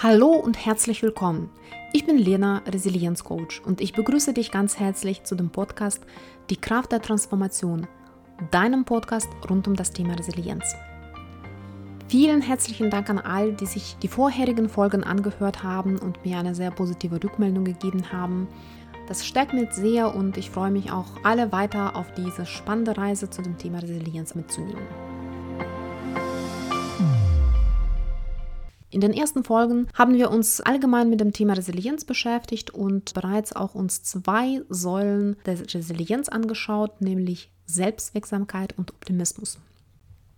Hallo und herzlich willkommen. Ich bin Lena, Resilienzcoach und ich begrüße dich ganz herzlich zu dem Podcast Die Kraft der Transformation, deinem Podcast rund um das Thema Resilienz. Vielen herzlichen Dank an all, die sich die vorherigen Folgen angehört haben und mir eine sehr positive Rückmeldung gegeben haben. Das stärkt mich sehr und ich freue mich auch, alle weiter auf diese spannende Reise zu dem Thema Resilienz mitzunehmen. In den ersten Folgen haben wir uns allgemein mit dem Thema Resilienz beschäftigt und bereits auch uns zwei Säulen der Resilienz angeschaut, nämlich Selbstwirksamkeit und Optimismus.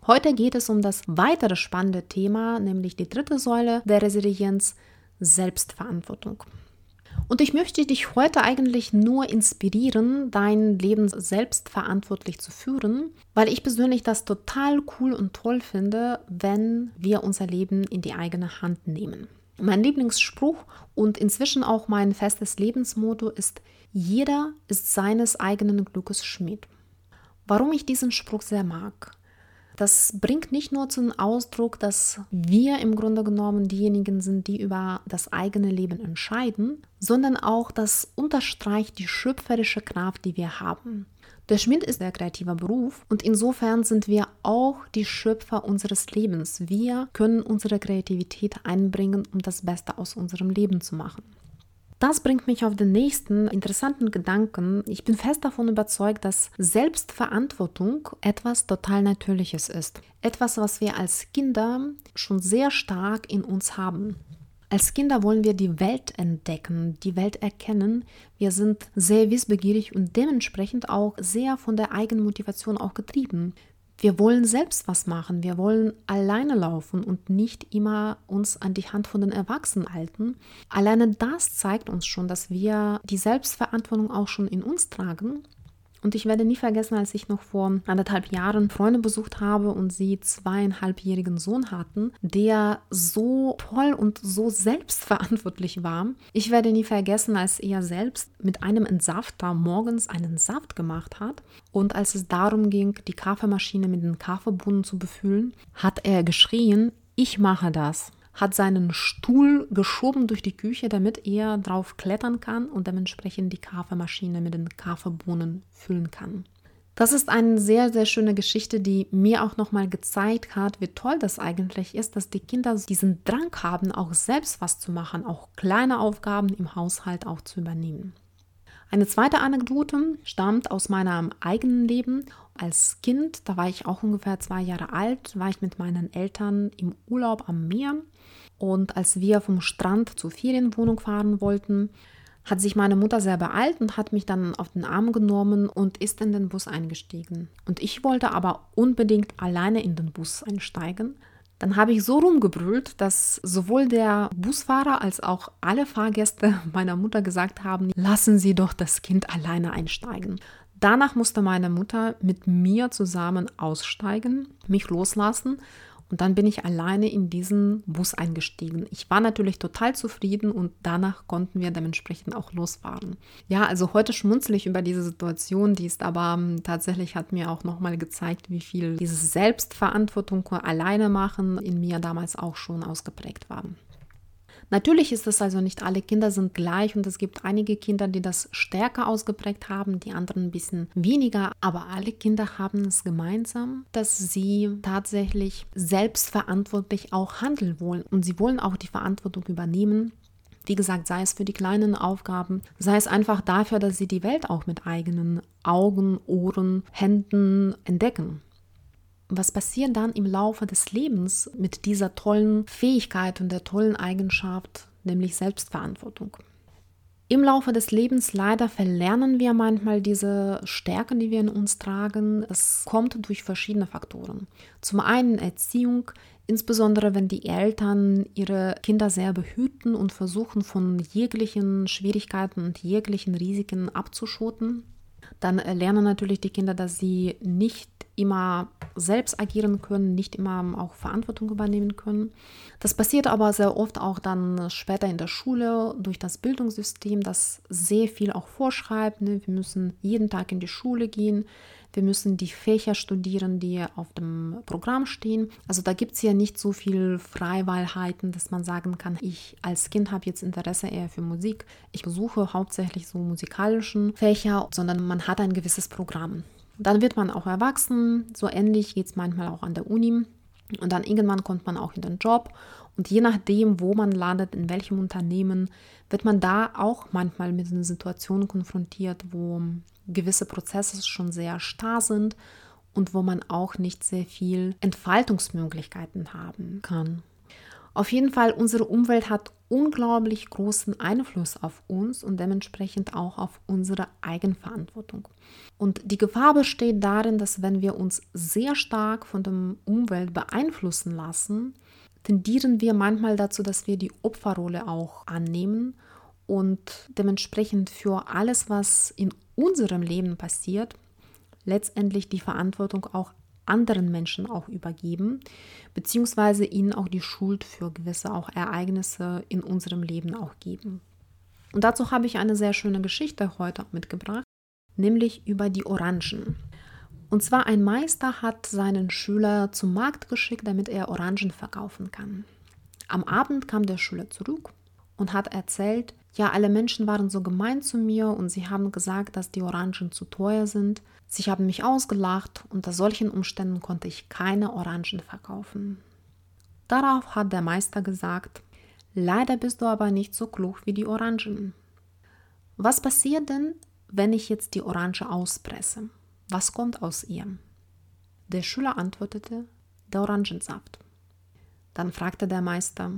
Heute geht es um das weitere spannende Thema, nämlich die dritte Säule der Resilienz, Selbstverantwortung. Und ich möchte dich heute eigentlich nur inspirieren, dein Leben selbstverantwortlich zu führen, weil ich persönlich das total cool und toll finde, wenn wir unser Leben in die eigene Hand nehmen. Mein Lieblingsspruch und inzwischen auch mein festes Lebensmotto ist, jeder ist seines eigenen Glückes Schmied. Warum ich diesen Spruch sehr mag? Das bringt nicht nur zum Ausdruck, dass wir im Grunde genommen diejenigen sind, die über das eigene Leben entscheiden, sondern auch das unterstreicht die schöpferische Kraft, die wir haben. Der Schmied ist ein kreativer Beruf und insofern sind wir auch die Schöpfer unseres Lebens. Wir können unsere Kreativität einbringen, um das Beste aus unserem Leben zu machen. Das bringt mich auf den nächsten interessanten Gedanken. Ich bin fest davon überzeugt, dass Selbstverantwortung etwas total Natürliches ist. Etwas, was wir als Kinder schon sehr stark in uns haben. Als Kinder wollen wir die Welt entdecken, die Welt erkennen. Wir sind sehr wissbegierig und dementsprechend auch sehr von der Eigenmotivation auch getrieben. Wir wollen selbst was machen, wir wollen alleine laufen und nicht immer uns an die Hand von den Erwachsenen halten. Alleine das zeigt uns schon, dass wir die Selbstverantwortung auch schon in uns tragen und ich werde nie vergessen, als ich noch vor anderthalb Jahren Freunde besucht habe und sie zweieinhalbjährigen Sohn hatten, der so toll und so selbstverantwortlich war. Ich werde nie vergessen, als er selbst mit einem Entsafter morgens einen Saft gemacht hat und als es darum ging, die Kaffeemaschine mit den Kaffeebohnen zu befüllen, hat er geschrien, ich mache das hat seinen Stuhl geschoben durch die Küche, damit er drauf klettern kann und dementsprechend die Kaffeemaschine mit den Kaffeebohnen füllen kann. Das ist eine sehr, sehr schöne Geschichte, die mir auch nochmal gezeigt hat, wie toll das eigentlich ist, dass die Kinder diesen Drang haben, auch selbst was zu machen, auch kleine Aufgaben im Haushalt auch zu übernehmen. Eine zweite Anekdote stammt aus meinem eigenen Leben. Als Kind, da war ich auch ungefähr zwei Jahre alt, war ich mit meinen Eltern im Urlaub am Meer. Und als wir vom Strand zur Ferienwohnung fahren wollten, hat sich meine Mutter sehr beeilt und hat mich dann auf den Arm genommen und ist in den Bus eingestiegen. Und ich wollte aber unbedingt alleine in den Bus einsteigen. Dann habe ich so rumgebrüllt, dass sowohl der Busfahrer als auch alle Fahrgäste meiner Mutter gesagt haben, lassen Sie doch das Kind alleine einsteigen. Danach musste meine Mutter mit mir zusammen aussteigen, mich loslassen und dann bin ich alleine in diesen Bus eingestiegen. Ich war natürlich total zufrieden und danach konnten wir dementsprechend auch losfahren. Ja, also heute schmunzel ich über diese Situation, die ist aber ähm, tatsächlich hat mir auch nochmal gezeigt, wie viel dieses Selbstverantwortung alleine machen in mir damals auch schon ausgeprägt war. Natürlich ist es also nicht alle Kinder sind gleich und es gibt einige Kinder, die das stärker ausgeprägt haben, die anderen ein bisschen weniger, aber alle Kinder haben es gemeinsam, dass sie tatsächlich selbstverantwortlich auch handeln wollen. Und sie wollen auch die Verantwortung übernehmen. Wie gesagt, sei es für die kleinen Aufgaben, sei es einfach dafür, dass sie die Welt auch mit eigenen Augen, Ohren, Händen entdecken was passiert dann im Laufe des Lebens mit dieser tollen Fähigkeit und der tollen Eigenschaft, nämlich Selbstverantwortung? Im Laufe des Lebens leider verlernen wir manchmal diese Stärken, die wir in uns tragen. Es kommt durch verschiedene Faktoren. Zum einen Erziehung, insbesondere wenn die Eltern ihre Kinder sehr behüten und versuchen von jeglichen Schwierigkeiten und jeglichen Risiken abzuschotten. Dann lernen natürlich die Kinder, dass sie nicht immer selbst agieren können, nicht immer auch Verantwortung übernehmen können. Das passiert aber sehr oft auch dann später in der Schule durch das Bildungssystem, das sehr viel auch vorschreibt. Ne? Wir müssen jeden Tag in die Schule gehen, Wir müssen die Fächer studieren, die auf dem Programm stehen. Also da gibt es ja nicht so viel Freiwahlheiten, dass man sagen kann, ich als Kind habe jetzt Interesse eher für Musik. Ich besuche hauptsächlich so musikalischen Fächer, sondern man hat ein gewisses Programm. Dann wird man auch erwachsen. So ähnlich geht es manchmal auch an der Uni. Und dann irgendwann kommt man auch in den Job. Und je nachdem, wo man landet, in welchem Unternehmen, wird man da auch manchmal mit einer Situation konfrontiert, wo gewisse Prozesse schon sehr starr sind und wo man auch nicht sehr viel Entfaltungsmöglichkeiten haben kann. Auf jeden Fall, unsere Umwelt hat unglaublich großen Einfluss auf uns und dementsprechend auch auf unsere Eigenverantwortung. Und die Gefahr besteht darin, dass wenn wir uns sehr stark von der Umwelt beeinflussen lassen, tendieren wir manchmal dazu, dass wir die Opferrolle auch annehmen und dementsprechend für alles, was in unserem Leben passiert, letztendlich die Verantwortung auch anderen Menschen auch übergeben, beziehungsweise ihnen auch die Schuld für gewisse auch Ereignisse in unserem Leben auch geben. Und dazu habe ich eine sehr schöne Geschichte heute mitgebracht, nämlich über die Orangen. Und zwar ein Meister hat seinen Schüler zum Markt geschickt, damit er Orangen verkaufen kann. Am Abend kam der Schüler zurück und hat erzählt, ja, alle Menschen waren so gemein zu mir und sie haben gesagt, dass die Orangen zu teuer sind. Sie haben mich ausgelacht, unter solchen Umständen konnte ich keine Orangen verkaufen. Darauf hat der Meister gesagt, leider bist du aber nicht so klug wie die Orangen. Was passiert denn, wenn ich jetzt die Orange auspresse? Was kommt aus ihr? Der Schüler antwortete, der Orangensaft. Dann fragte der Meister,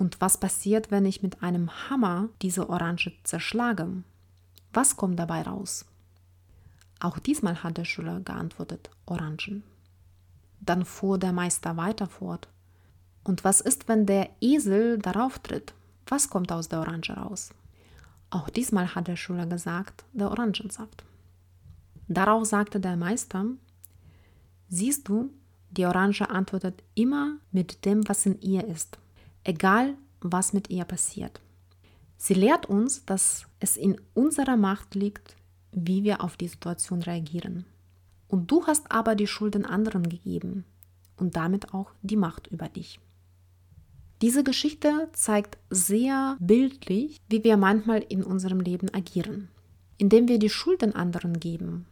und was passiert, wenn ich mit einem Hammer diese Orange zerschlage? Was kommt dabei raus? Auch diesmal hat der Schüler geantwortet, Orangen. Dann fuhr der Meister weiter fort. Und was ist, wenn der Esel darauf tritt? Was kommt aus der Orange raus? Auch diesmal hat der Schüler gesagt, der Orangensaft. Darauf sagte der Meister, siehst du, die Orange antwortet immer mit dem, was in ihr ist egal was mit ihr passiert. Sie lehrt uns, dass es in unserer Macht liegt, wie wir auf die Situation reagieren. Und du hast aber die Schulden anderen gegeben und damit auch die Macht über dich. Diese Geschichte zeigt sehr bildlich, wie wir manchmal in unserem Leben agieren. Indem wir die Schulden anderen geben,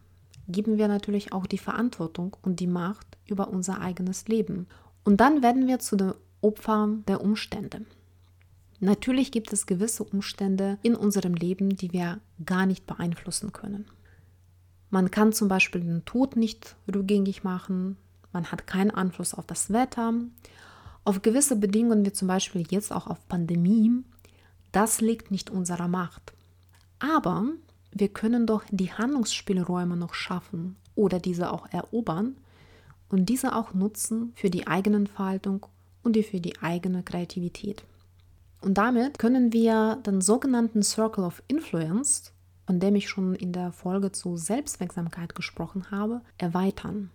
geben wir natürlich auch die Verantwortung und die Macht über unser eigenes Leben. Und dann werden wir zu den Opfer der Umstände. Natürlich gibt es gewisse Umstände in unserem Leben, die wir gar nicht beeinflussen können. Man kann zum Beispiel den Tod nicht rückgängig machen, man hat keinen Einfluss auf das Wetter, auf gewisse Bedingungen wie zum Beispiel jetzt auch auf Pandemie. Das liegt nicht unserer Macht. Aber wir können doch die Handlungsspielräume noch schaffen oder diese auch erobern und diese auch nutzen für die Eigenentfaltung und die für die eigene Kreativität. Und damit können wir den sogenannten Circle of Influence, von dem ich schon in der Folge zu Selbstwirksamkeit gesprochen habe, erweitern.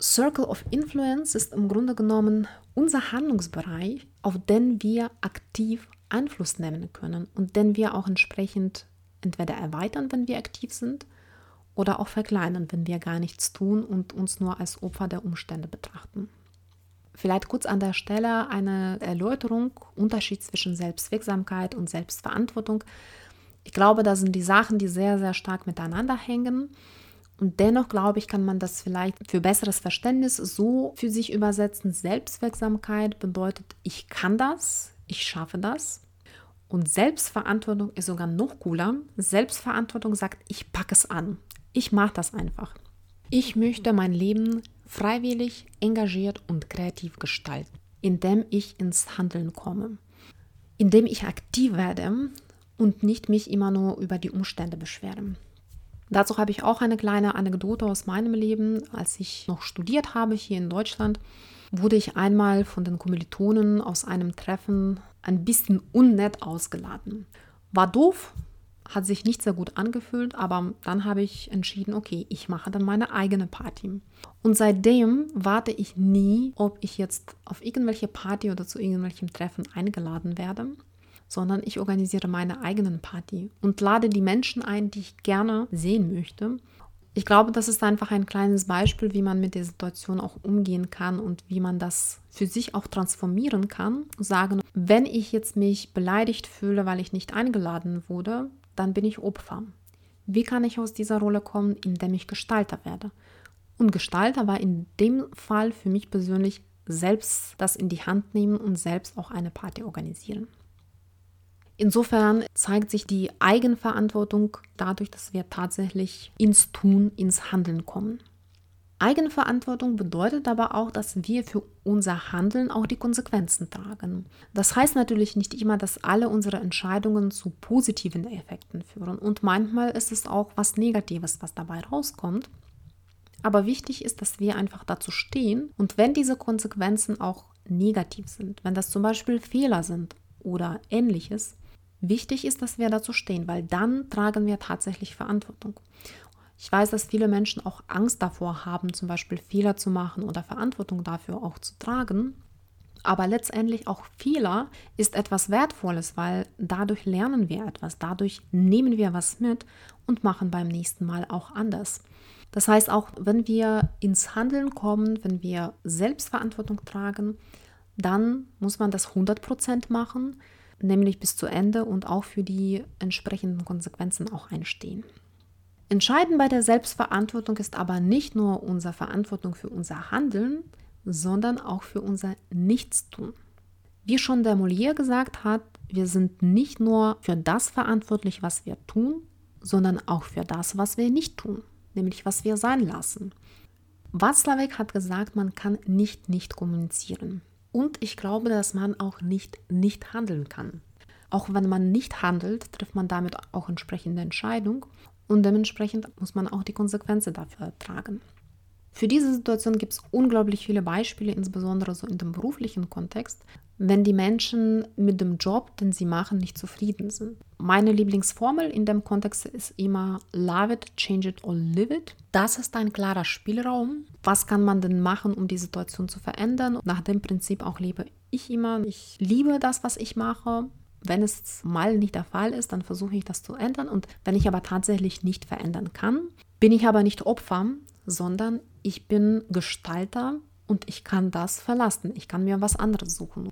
Circle of Influence ist im Grunde genommen unser Handlungsbereich, auf den wir aktiv Einfluss nehmen können und den wir auch entsprechend entweder erweitern, wenn wir aktiv sind, oder auch verkleinern, wenn wir gar nichts tun und uns nur als Opfer der Umstände betrachten. Vielleicht kurz an der Stelle eine Erläuterung, Unterschied zwischen Selbstwirksamkeit und Selbstverantwortung. Ich glaube, das sind die Sachen, die sehr, sehr stark miteinander hängen. Und dennoch glaube ich, kann man das vielleicht für besseres Verständnis so für sich übersetzen. Selbstwirksamkeit bedeutet, ich kann das, ich schaffe das. Und Selbstverantwortung ist sogar noch cooler. Selbstverantwortung sagt, ich packe es an. Ich mache das einfach. Ich möchte mein Leben freiwillig, engagiert und kreativ gestalten, indem ich ins Handeln komme, indem ich aktiv werde und nicht mich immer nur über die Umstände beschwere. Dazu habe ich auch eine kleine Anekdote aus meinem Leben. Als ich noch studiert habe hier in Deutschland, wurde ich einmal von den Kommilitonen aus einem Treffen ein bisschen unnett ausgeladen. War doof, hat sich nicht sehr gut angefühlt, aber dann habe ich entschieden, okay, ich mache dann meine eigene Party. Und seitdem warte ich nie, ob ich jetzt auf irgendwelche Party oder zu irgendwelchem Treffen eingeladen werde, sondern ich organisiere meine eigenen Party und lade die Menschen ein, die ich gerne sehen möchte. Ich glaube, das ist einfach ein kleines Beispiel, wie man mit der Situation auch umgehen kann und wie man das für sich auch transformieren kann. Sagen, wenn ich jetzt mich beleidigt fühle, weil ich nicht eingeladen wurde, dann bin ich Opfer. Wie kann ich aus dieser Rolle kommen, indem ich Gestalter werde? Und Gestalter war in dem Fall für mich persönlich selbst das in die Hand nehmen und selbst auch eine Party organisieren. Insofern zeigt sich die Eigenverantwortung dadurch, dass wir tatsächlich ins Tun, ins Handeln kommen. Eigenverantwortung bedeutet aber auch, dass wir für unser Handeln auch die Konsequenzen tragen. Das heißt natürlich nicht immer, dass alle unsere Entscheidungen zu positiven Effekten führen. Und manchmal ist es auch was Negatives, was dabei rauskommt. Aber wichtig ist, dass wir einfach dazu stehen und wenn diese Konsequenzen auch negativ sind, wenn das zum Beispiel Fehler sind oder ähnliches, Wichtig ist, dass wir dazu stehen, weil dann tragen wir tatsächlich Verantwortung. Ich weiß, dass viele Menschen auch Angst davor haben, zum Beispiel Fehler zu machen oder Verantwortung dafür auch zu tragen. Aber letztendlich auch Fehler ist etwas Wertvolles, weil dadurch lernen wir etwas, dadurch nehmen wir was mit und machen beim nächsten Mal auch anders. Das heißt, auch wenn wir ins Handeln kommen, wenn wir Selbstverantwortung tragen, dann muss man das 100% machen nämlich bis zu Ende und auch für die entsprechenden Konsequenzen auch einstehen. Entscheidend bei der Selbstverantwortung ist aber nicht nur unsere Verantwortung für unser Handeln, sondern auch für unser Nichtstun. Wie schon der Molière gesagt hat, wir sind nicht nur für das verantwortlich, was wir tun, sondern auch für das, was wir nicht tun, nämlich was wir sein lassen. Watzlawick hat gesagt, man kann nicht nicht kommunizieren. Und ich glaube, dass man auch nicht nicht handeln kann. Auch wenn man nicht handelt, trifft man damit auch entsprechende Entscheidung und dementsprechend muss man auch die Konsequenzen dafür tragen. Für diese Situation gibt es unglaublich viele Beispiele, insbesondere so in dem beruflichen Kontext, wenn die Menschen mit dem Job, den sie machen, nicht zufrieden sind. Meine Lieblingsformel in dem Kontext ist immer Love it, change it or live it. Das ist ein klarer Spielraum. Was kann man denn machen, um die Situation zu verändern? Nach dem Prinzip auch lebe ich immer. Ich liebe das, was ich mache. Wenn es mal nicht der Fall ist, dann versuche ich das zu ändern. Und wenn ich aber tatsächlich nicht verändern kann, bin ich aber nicht Opfer, sondern ich bin Gestalter und ich kann das verlassen. Ich kann mir was anderes suchen.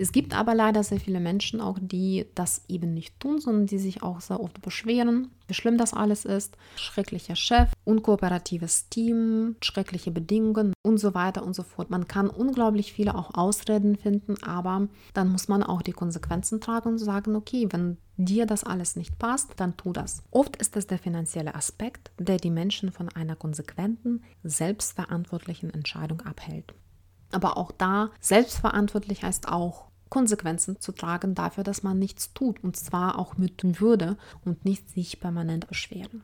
Es gibt aber leider sehr viele Menschen auch, die das eben nicht tun, sondern die sich auch sehr oft beschweren, wie schlimm das alles ist. Schrecklicher Chef, unkooperatives Team, schreckliche Bedingungen und so weiter und so fort. Man kann unglaublich viele auch Ausreden finden, aber dann muss man auch die Konsequenzen tragen und sagen, okay, wenn dir das alles nicht passt, dann tu das. Oft ist es der finanzielle Aspekt, der die Menschen von einer konsequenten, selbstverantwortlichen Entscheidung abhält. Aber auch da, selbstverantwortlich heißt auch, Konsequenzen zu tragen dafür, dass man nichts tut und zwar auch mit Würde und nicht sich permanent beschweren.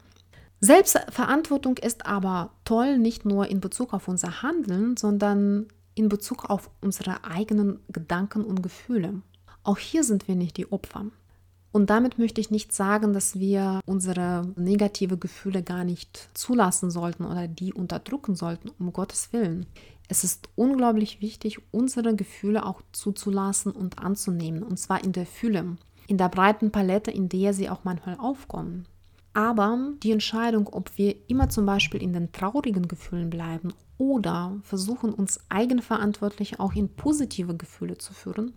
Selbstverantwortung ist aber toll nicht nur in Bezug auf unser Handeln, sondern in Bezug auf unsere eigenen Gedanken und Gefühle. Auch hier sind wir nicht die Opfer. Und damit möchte ich nicht sagen, dass wir unsere negative Gefühle gar nicht zulassen sollten oder die unterdrücken sollten, um Gottes Willen. Es ist unglaublich wichtig, unsere Gefühle auch zuzulassen und anzunehmen, und zwar in der Fülle, in der breiten Palette, in der sie auch manchmal aufkommen. Aber die Entscheidung, ob wir immer zum Beispiel in den traurigen Gefühlen bleiben oder versuchen, uns eigenverantwortlich auch in positive Gefühle zu führen,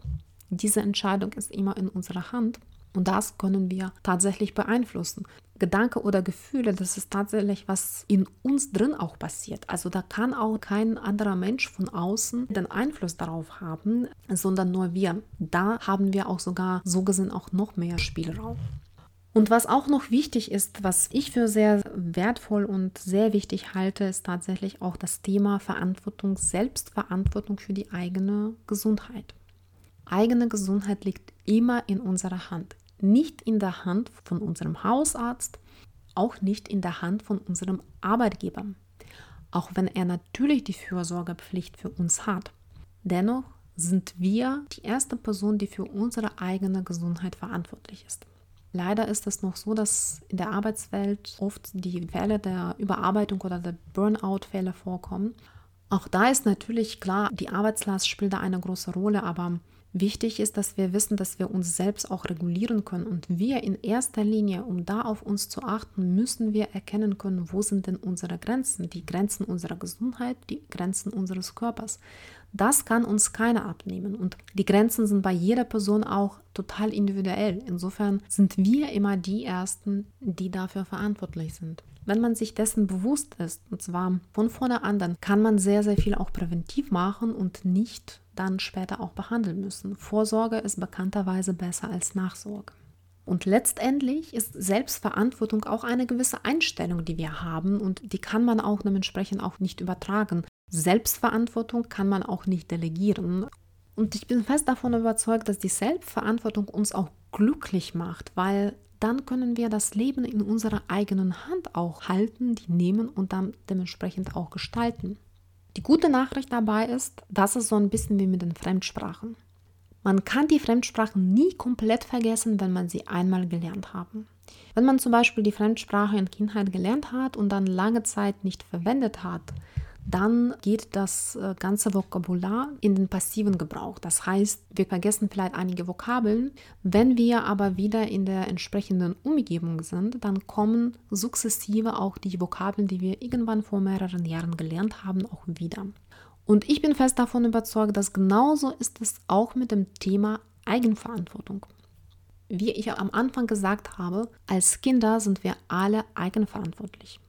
diese Entscheidung ist immer in unserer Hand. Und das können wir tatsächlich beeinflussen. Gedanke oder Gefühle, das ist tatsächlich, was in uns drin auch passiert. Also da kann auch kein anderer Mensch von außen den Einfluss darauf haben, sondern nur wir. Da haben wir auch sogar so gesehen auch noch mehr Spielraum. Und was auch noch wichtig ist, was ich für sehr wertvoll und sehr wichtig halte, ist tatsächlich auch das Thema Verantwortung, Selbstverantwortung für die eigene Gesundheit. Eigene Gesundheit liegt immer in unserer Hand nicht in der Hand von unserem Hausarzt, auch nicht in der Hand von unserem Arbeitgeber, auch wenn er natürlich die Fürsorgepflicht für uns hat. Dennoch sind wir die erste Person, die für unsere eigene Gesundheit verantwortlich ist. Leider ist es noch so, dass in der Arbeitswelt oft die Fälle der Überarbeitung oder der Burnout-Fälle vorkommen. Auch da ist natürlich klar, die Arbeitslast spielt da eine große Rolle, aber Wichtig ist, dass wir wissen, dass wir uns selbst auch regulieren können. Und wir in erster Linie, um da auf uns zu achten, müssen wir erkennen können, wo sind denn unsere Grenzen, die Grenzen unserer Gesundheit, die Grenzen unseres Körpers. Das kann uns keiner abnehmen. Und die Grenzen sind bei jeder Person auch total individuell. Insofern sind wir immer die Ersten, die dafür verantwortlich sind. Wenn man sich dessen bewusst ist, und zwar von vorne an, dann kann man sehr, sehr viel auch präventiv machen und nicht dann später auch behandeln müssen. Vorsorge ist bekannterweise besser als Nachsorge. Und letztendlich ist Selbstverantwortung auch eine gewisse Einstellung, die wir haben und die kann man auch dementsprechend auch nicht übertragen. Selbstverantwortung kann man auch nicht delegieren. Und ich bin fest davon überzeugt, dass die Selbstverantwortung uns auch glücklich macht, weil dann können wir das Leben in unserer eigenen Hand auch halten, die nehmen und dann dementsprechend auch gestalten. Die gute Nachricht dabei ist, dass es so ein bisschen wie mit den Fremdsprachen. Man kann die Fremdsprachen nie komplett vergessen, wenn man sie einmal gelernt hat. Wenn man zum Beispiel die Fremdsprache in Kindheit gelernt hat und dann lange Zeit nicht verwendet hat, dann geht das äh, ganze Vokabular in den passiven Gebrauch. Das heißt, wir vergessen vielleicht einige Vokabeln. Wenn wir aber wieder in der entsprechenden Umgebung sind, dann kommen sukzessive auch die Vokabeln, die wir irgendwann vor mehreren Jahren gelernt haben, auch wieder. Und ich bin fest davon überzeugt, dass genauso ist es auch mit dem Thema Eigenverantwortung. Wie ich am Anfang gesagt habe, als Kinder sind wir alle eigenverantwortlich.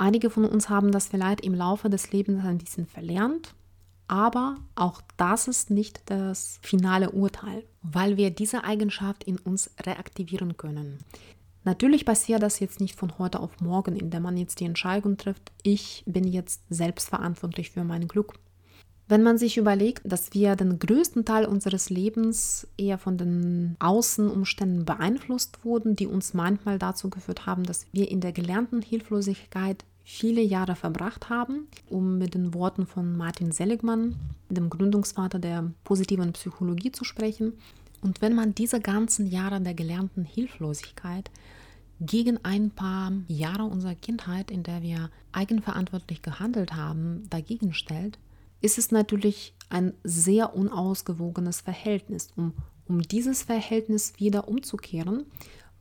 Einige von uns haben das vielleicht im Laufe des Lebens ein bisschen verlernt, aber auch das ist nicht das finale Urteil, weil wir diese Eigenschaft in uns reaktivieren können. Natürlich passiert das jetzt nicht von heute auf morgen, indem man jetzt die Entscheidung trifft, ich bin jetzt selbstverantwortlich für mein Glück. Wenn man sich überlegt, dass wir den größten Teil unseres Lebens eher von den Außenumständen beeinflusst wurden, die uns manchmal dazu geführt haben, dass wir in der gelernten Hilflosigkeit viele Jahre verbracht haben, um mit den Worten von Martin Seligmann, dem Gründungsvater der positiven Psychologie, zu sprechen. Und wenn man diese ganzen Jahre der gelernten Hilflosigkeit gegen ein paar Jahre unserer Kindheit, in der wir eigenverantwortlich gehandelt haben, dagegen stellt, ist es natürlich ein sehr unausgewogenes Verhältnis. Um, um dieses Verhältnis wieder umzukehren,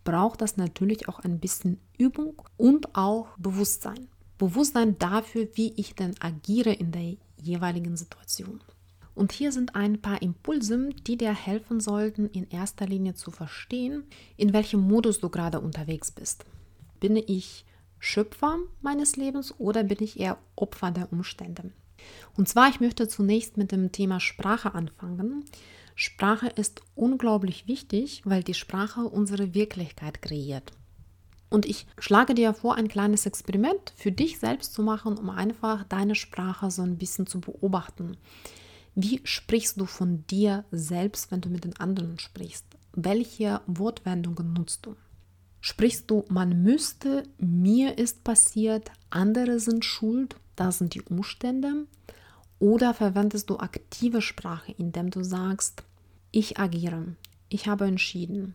braucht das natürlich auch ein bisschen Übung und auch Bewusstsein. Bewusstsein dafür, wie ich denn agiere in der jeweiligen Situation. Und hier sind ein paar Impulse, die dir helfen sollten, in erster Linie zu verstehen, in welchem Modus du gerade unterwegs bist. Bin ich Schöpfer meines Lebens oder bin ich eher Opfer der Umstände? Und zwar, ich möchte zunächst mit dem Thema Sprache anfangen. Sprache ist unglaublich wichtig, weil die Sprache unsere Wirklichkeit kreiert. Und ich schlage dir vor, ein kleines Experiment für dich selbst zu machen, um einfach deine Sprache so ein bisschen zu beobachten. Wie sprichst du von dir selbst, wenn du mit den anderen sprichst? Welche Wortwendungen nutzt du? Sprichst du, man müsste, mir ist passiert, andere sind schuld, das sind die Umstände? Oder verwendest du aktive Sprache, indem du sagst, ich agiere, ich habe entschieden,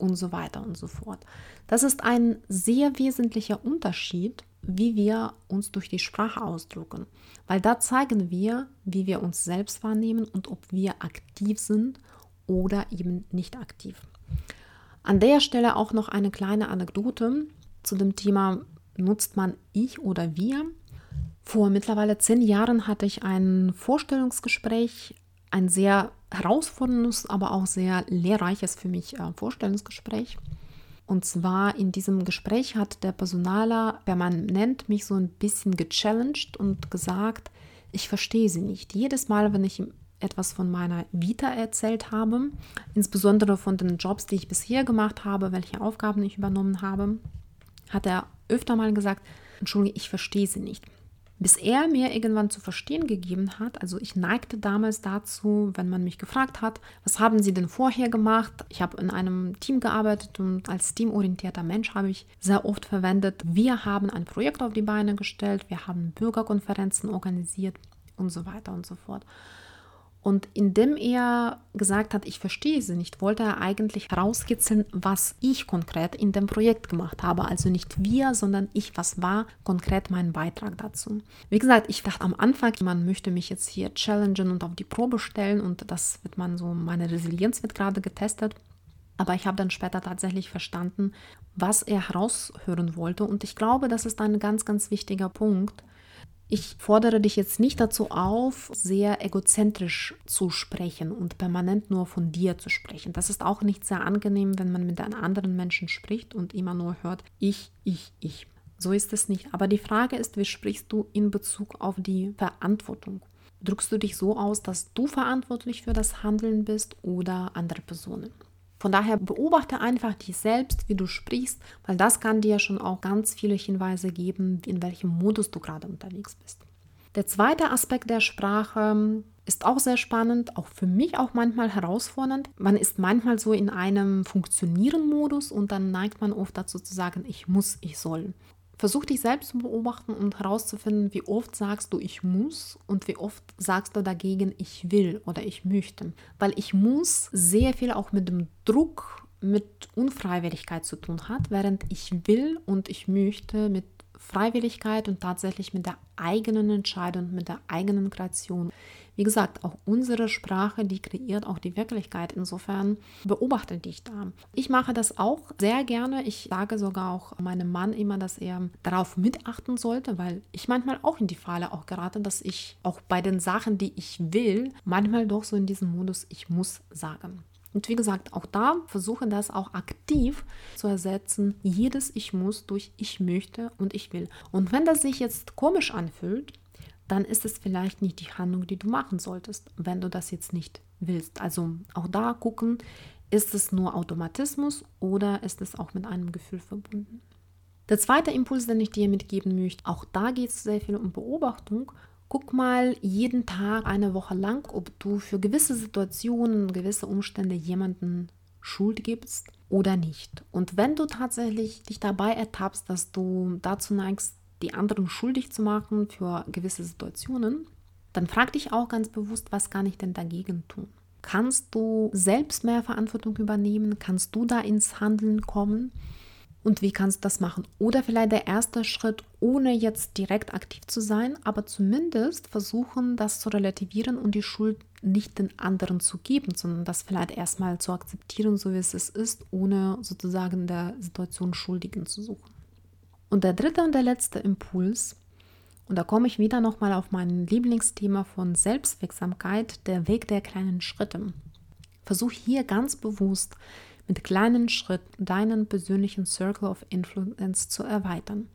und so weiter und so fort. Das ist ein sehr wesentlicher Unterschied, wie wir uns durch die Sprache ausdrücken, weil da zeigen wir, wie wir uns selbst wahrnehmen und ob wir aktiv sind oder eben nicht aktiv. An der Stelle auch noch eine kleine Anekdote zu dem Thema, nutzt man ich oder wir? Vor mittlerweile zehn Jahren hatte ich ein Vorstellungsgespräch ein sehr herausforderndes, aber auch sehr lehrreiches für mich äh, Vorstellungsgespräch. Und zwar in diesem Gespräch hat der Personaler permanent mich so ein bisschen gechallenged und gesagt, ich verstehe sie nicht. Jedes Mal, wenn ich ihm etwas von meiner Vita erzählt habe, insbesondere von den Jobs, die ich bisher gemacht habe, welche Aufgaben ich übernommen habe, hat er öfter mal gesagt, Entschuldige, ich verstehe sie nicht bis er mir irgendwann zu verstehen gegeben hat, also ich neigte damals dazu, wenn man mich gefragt hat, was haben Sie denn vorher gemacht? Ich habe in einem Team gearbeitet und als teamorientierter Mensch habe ich sehr oft verwendet, wir haben ein Projekt auf die Beine gestellt, wir haben Bürgerkonferenzen organisiert und so weiter und so fort. Und indem er gesagt hat, ich verstehe sie nicht, wollte er eigentlich herauskitzeln, was ich konkret in dem Projekt gemacht habe. Also nicht wir, sondern ich, was war konkret mein Beitrag dazu. Wie gesagt, ich dachte am Anfang, man möchte mich jetzt hier challengen und auf die Probe stellen und das wird man so, meine Resilienz wird gerade getestet. Aber ich habe dann später tatsächlich verstanden, was er heraushören wollte. Und ich glaube, das ist ein ganz, ganz wichtiger Punkt, ich fordere dich jetzt nicht dazu auf, sehr egozentrisch zu sprechen und permanent nur von dir zu sprechen. Das ist auch nicht sehr angenehm, wenn man mit einem anderen Menschen spricht und immer nur hört, ich, ich, ich. So ist es nicht. Aber die Frage ist, wie sprichst du in Bezug auf die Verantwortung? Drückst du dich so aus, dass du verantwortlich für das Handeln bist oder andere Personen? Von daher beobachte einfach dich selbst, wie du sprichst, weil das kann dir schon auch ganz viele Hinweise geben, in welchem Modus du gerade unterwegs bist. Der zweite Aspekt der Sprache ist auch sehr spannend, auch für mich auch manchmal herausfordernd. Man ist manchmal so in einem Funktionieren-Modus und dann neigt man oft dazu zu sagen, ich muss, ich soll. Versuch dich selbst zu beobachten und herauszufinden, wie oft sagst du ich muss und wie oft sagst du dagegen ich will oder ich möchte. Weil ich muss sehr viel auch mit dem Druck, mit Unfreiwilligkeit zu tun hat, während ich will und ich möchte mit Freiwilligkeit und tatsächlich mit der eigenen Entscheidung, mit der eigenen Kreation. Wie gesagt, auch unsere Sprache, die kreiert auch die Wirklichkeit. Insofern beobachte dich da. Ich mache das auch sehr gerne. Ich sage sogar auch meinem Mann immer, dass er darauf mitachten sollte, weil ich manchmal auch in die Falle auch gerate, dass ich auch bei den Sachen, die ich will, manchmal doch so in diesem Modus, ich muss sagen. Und wie gesagt, auch da versuche das auch aktiv zu ersetzen. Jedes Ich muss durch Ich möchte und ich will. Und wenn das sich jetzt komisch anfühlt, dann ist es vielleicht nicht die Handlung, die du machen solltest, wenn du das jetzt nicht willst. Also auch da gucken, ist es nur Automatismus oder ist es auch mit einem Gefühl verbunden. Der zweite Impuls, den ich dir mitgeben möchte, auch da geht es sehr viel um Beobachtung. Guck mal jeden Tag eine Woche lang, ob du für gewisse Situationen, gewisse Umstände jemanden Schuld gibst oder nicht. Und wenn du tatsächlich dich dabei ertappst, dass du dazu neigst, die anderen schuldig zu machen für gewisse Situationen, dann frag dich auch ganz bewusst, was kann ich denn dagegen tun? Kannst du selbst mehr Verantwortung übernehmen? Kannst du da ins Handeln kommen? Und wie kannst du das machen? Oder vielleicht der erste Schritt, ohne jetzt direkt aktiv zu sein, aber zumindest versuchen, das zu relativieren und die Schuld nicht den anderen zu geben, sondern das vielleicht erstmal zu akzeptieren, so wie es ist, ohne sozusagen der Situation Schuldigen zu suchen. Und der dritte und der letzte Impuls, und da komme ich wieder nochmal auf mein Lieblingsthema von Selbstwirksamkeit, der Weg der kleinen Schritte. Versuch hier ganz bewusst mit kleinen Schritten deinen persönlichen Circle of Influence zu erweitern.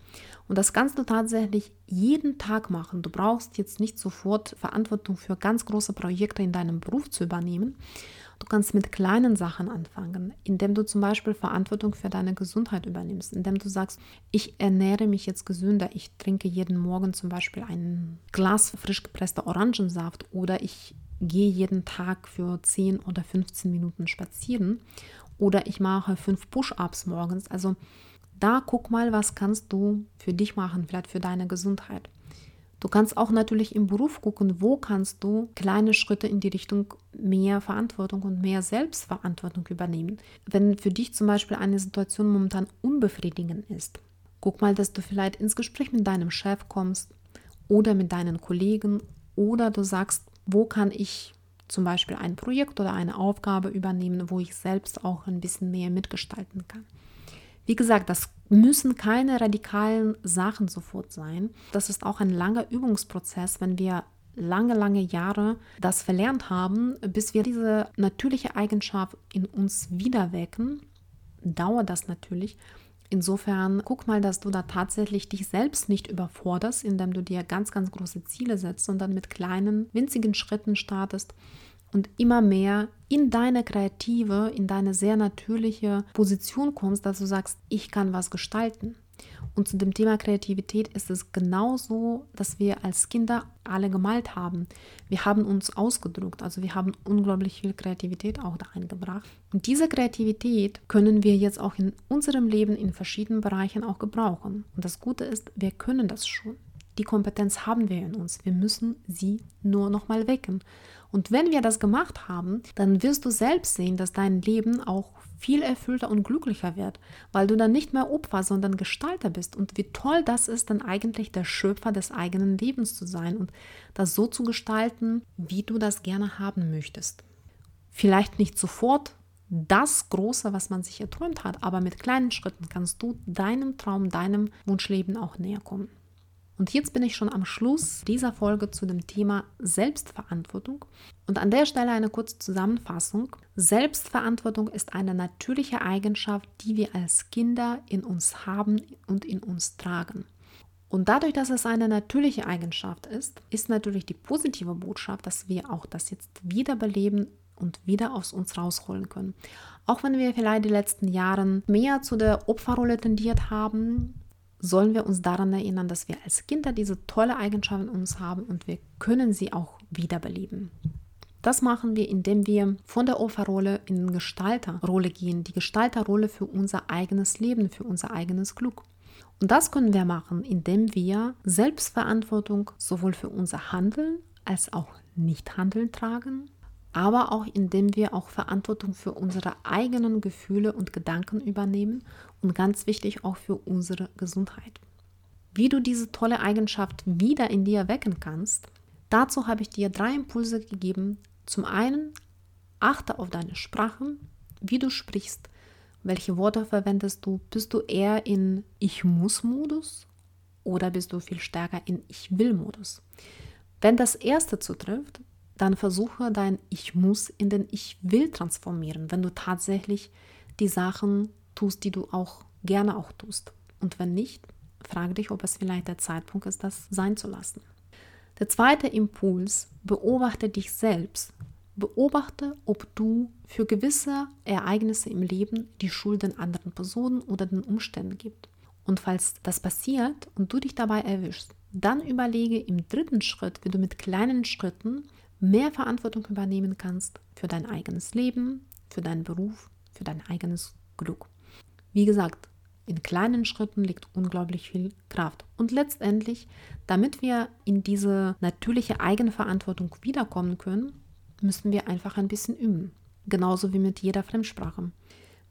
Und das kannst du tatsächlich jeden Tag machen. Du brauchst jetzt nicht sofort Verantwortung für ganz große Projekte in deinem Beruf zu übernehmen, Du kannst mit kleinen Sachen anfangen, indem du zum Beispiel Verantwortung für deine Gesundheit übernimmst, indem du sagst, ich ernähre mich jetzt gesünder, ich trinke jeden Morgen zum Beispiel ein Glas frisch gepresster Orangensaft oder ich gehe jeden Tag für 10 oder 15 Minuten spazieren oder ich mache fünf Push-ups morgens. Also da guck mal, was kannst du für dich machen, vielleicht für deine Gesundheit. Du kannst auch natürlich im Beruf gucken, wo kannst du kleine Schritte in die Richtung mehr Verantwortung und mehr Selbstverantwortung übernehmen. Wenn für dich zum Beispiel eine Situation momentan unbefriedigend ist, guck mal, dass du vielleicht ins Gespräch mit deinem Chef kommst oder mit deinen Kollegen oder du sagst, wo kann ich zum Beispiel ein Projekt oder eine Aufgabe übernehmen, wo ich selbst auch ein bisschen mehr mitgestalten kann. Wie gesagt, das müssen keine radikalen Sachen sofort sein. Das ist auch ein langer Übungsprozess, wenn wir lange, lange Jahre das verlernt haben, bis wir diese natürliche Eigenschaft in uns wiederwecken, dauert das natürlich. Insofern guck mal, dass du da tatsächlich dich selbst nicht überforderst, indem du dir ganz, ganz große Ziele setzt, sondern mit kleinen, winzigen Schritten startest und immer mehr in deine kreative, in deine sehr natürliche Position kommst, dass du sagst, ich kann was gestalten. Und zu dem Thema Kreativität ist es genauso, dass wir als Kinder alle gemalt haben. Wir haben uns ausgedruckt, also wir haben unglaublich viel Kreativität auch da eingebracht. Und diese Kreativität können wir jetzt auch in unserem Leben in verschiedenen Bereichen auch gebrauchen. Und das Gute ist, wir können das schon. Die Kompetenz haben wir in uns. Wir müssen sie nur noch mal wecken. Und wenn wir das gemacht haben, dann wirst du selbst sehen, dass dein Leben auch viel erfüllter und glücklicher wird, weil du dann nicht mehr Opfer, sondern Gestalter bist. Und wie toll das ist, dann eigentlich der Schöpfer des eigenen Lebens zu sein und das so zu gestalten, wie du das gerne haben möchtest. Vielleicht nicht sofort das Große, was man sich erträumt hat, aber mit kleinen Schritten kannst du deinem Traum, deinem Wunschleben auch näher kommen. Und jetzt bin ich schon am Schluss dieser Folge zu dem Thema Selbstverantwortung. Und an der Stelle eine kurze Zusammenfassung. Selbstverantwortung ist eine natürliche Eigenschaft, die wir als Kinder in uns haben und in uns tragen. Und dadurch, dass es eine natürliche Eigenschaft ist, ist natürlich die positive Botschaft, dass wir auch das jetzt wiederbeleben und wieder aus uns rausholen können. Auch wenn wir vielleicht die letzten Jahre mehr zu der Opferrolle tendiert haben, sollen wir uns daran erinnern, dass wir als Kinder diese tolle Eigenschaft in uns haben und wir können sie auch wiederbeleben. Das machen wir, indem wir von der Opferrolle in die Gestalterrolle gehen, die Gestalterrolle für unser eigenes Leben, für unser eigenes Glück. Und das können wir machen, indem wir Selbstverantwortung sowohl für unser Handeln als auch Nichthandeln tragen, aber auch indem wir auch Verantwortung für unsere eigenen Gefühle und Gedanken übernehmen und ganz wichtig auch für unsere Gesundheit. Wie du diese tolle Eigenschaft wieder in dir wecken kannst, dazu habe ich dir drei Impulse gegeben. Zum einen, achte auf deine Sprache, wie du sprichst, welche Worte verwendest du, bist du eher in Ich muss-Modus oder bist du viel stärker in Ich will-Modus. Wenn das erste zutrifft, dann versuche dein Ich muss in den Ich will transformieren, wenn du tatsächlich die Sachen tust, die du auch gerne auch tust. Und wenn nicht, frage dich, ob es vielleicht der Zeitpunkt ist, das sein zu lassen. Der zweite Impuls, beobachte dich selbst. Beobachte, ob du für gewisse Ereignisse im Leben die Schuld den anderen Personen oder den Umständen gibst. Und falls das passiert und du dich dabei erwischst, dann überlege im dritten Schritt, wie du mit kleinen Schritten mehr Verantwortung übernehmen kannst für dein eigenes Leben, für deinen Beruf, für dein eigenes Glück. Wie gesagt, in kleinen Schritten liegt unglaublich viel Kraft. Und letztendlich, damit wir in diese natürliche Eigenverantwortung wiederkommen können, müssen wir einfach ein bisschen üben. Genauso wie mit jeder Fremdsprache.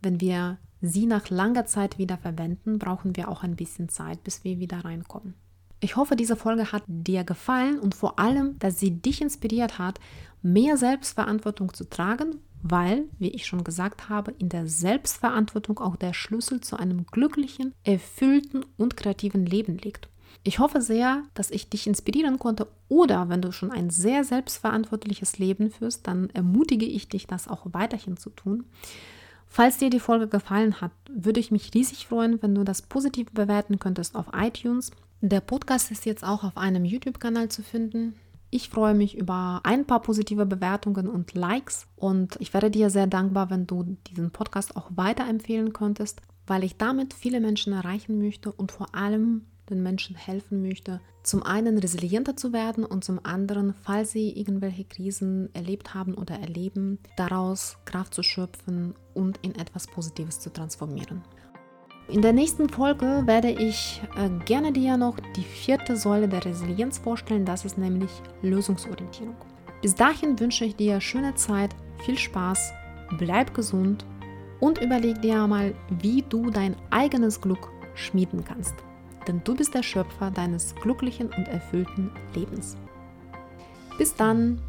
Wenn wir sie nach langer Zeit wieder verwenden, brauchen wir auch ein bisschen Zeit, bis wir wieder reinkommen. Ich hoffe, diese Folge hat dir gefallen und vor allem, dass sie dich inspiriert hat, mehr Selbstverantwortung zu tragen, weil, wie ich schon gesagt habe, in der Selbstverantwortung auch der Schlüssel zu einem glücklichen, erfüllten und kreativen Leben liegt. Ich hoffe sehr, dass ich dich inspirieren konnte oder wenn du schon ein sehr selbstverantwortliches Leben führst, dann ermutige ich dich, das auch weiterhin zu tun. Falls dir die Folge gefallen hat, würde ich mich riesig freuen, wenn du das positiv bewerten könntest auf iTunes der Podcast ist jetzt auch auf einem YouTube-Kanal zu finden. Ich freue mich über ein paar positive Bewertungen und Likes und ich wäre dir sehr dankbar, wenn du diesen Podcast auch weiterempfehlen könntest, weil ich damit viele Menschen erreichen möchte und vor allem den Menschen helfen möchte, zum einen resilienter zu werden und zum anderen, falls sie irgendwelche Krisen erlebt haben oder erleben, daraus Kraft zu schöpfen und in etwas Positives zu transformieren. In der nächsten Folge werde ich äh, gerne dir noch die vierte Säule der Resilienz vorstellen, das ist nämlich Lösungsorientierung. Bis dahin wünsche ich dir schöne Zeit, viel Spaß, bleib gesund und überleg dir mal, wie du dein eigenes Glück schmieden kannst. Denn du bist der Schöpfer deines glücklichen und erfüllten Lebens. Bis dann!